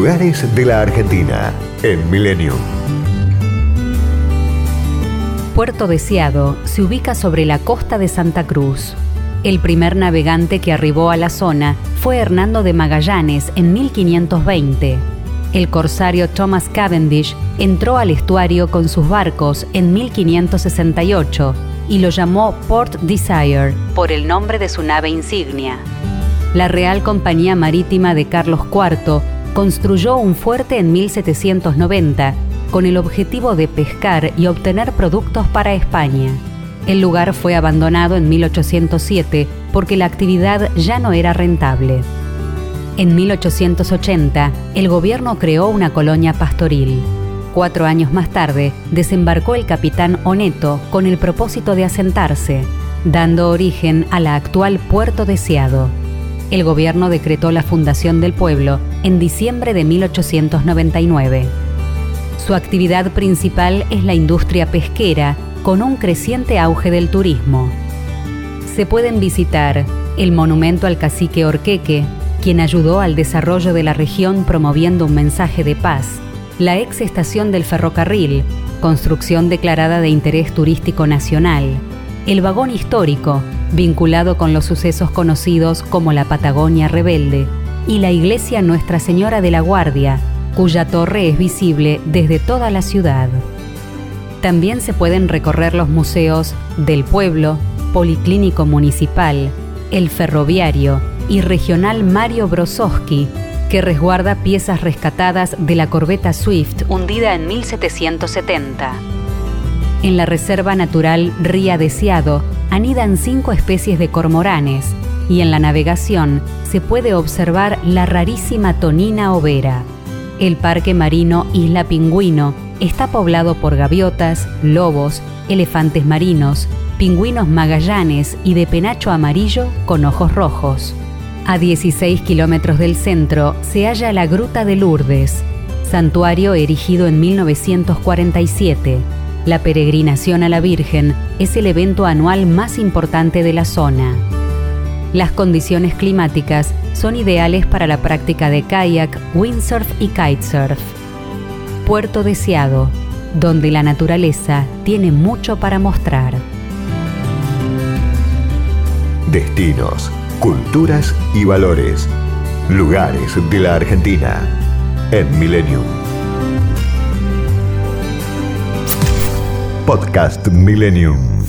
Lugares de la Argentina en Millennium. Puerto Deseado se ubica sobre la costa de Santa Cruz. El primer navegante que arribó a la zona fue Hernando de Magallanes en 1520. El corsario Thomas Cavendish entró al estuario con sus barcos en 1568 y lo llamó Port Desire por el nombre de su nave insignia. La Real Compañía Marítima de Carlos IV construyó un fuerte en 1790 con el objetivo de pescar y obtener productos para España. El lugar fue abandonado en 1807 porque la actividad ya no era rentable. En 1880, el gobierno creó una colonia pastoril. Cuatro años más tarde, desembarcó el capitán Oneto con el propósito de asentarse, dando origen a la actual Puerto Deseado. El gobierno decretó la fundación del pueblo en diciembre de 1899. Su actividad principal es la industria pesquera, con un creciente auge del turismo. Se pueden visitar el monumento al cacique Orqueque, quien ayudó al desarrollo de la región promoviendo un mensaje de paz, la ex estación del ferrocarril, construcción declarada de interés turístico nacional, el vagón histórico, vinculado con los sucesos conocidos como la Patagonia Rebelde, y la iglesia Nuestra Señora de la Guardia, cuya torre es visible desde toda la ciudad. También se pueden recorrer los museos del pueblo, Policlínico Municipal, el Ferroviario y Regional Mario Brosowski, que resguarda piezas rescatadas de la corbeta Swift hundida en 1770. En la Reserva Natural Ría Deseado anidan cinco especies de cormoranes y en la navegación se puede observar la rarísima tonina overa. El Parque Marino Isla Pingüino está poblado por gaviotas, lobos, elefantes marinos, pingüinos magallanes y de penacho amarillo con ojos rojos. A 16 kilómetros del centro se halla la Gruta de Lourdes, santuario erigido en 1947. La peregrinación a la Virgen es el evento anual más importante de la zona. Las condiciones climáticas son ideales para la práctica de kayak, windsurf y kitesurf. Puerto Deseado, donde la naturaleza tiene mucho para mostrar. Destinos, culturas y valores. Lugares de la Argentina en Millennium. Podcast Millennium.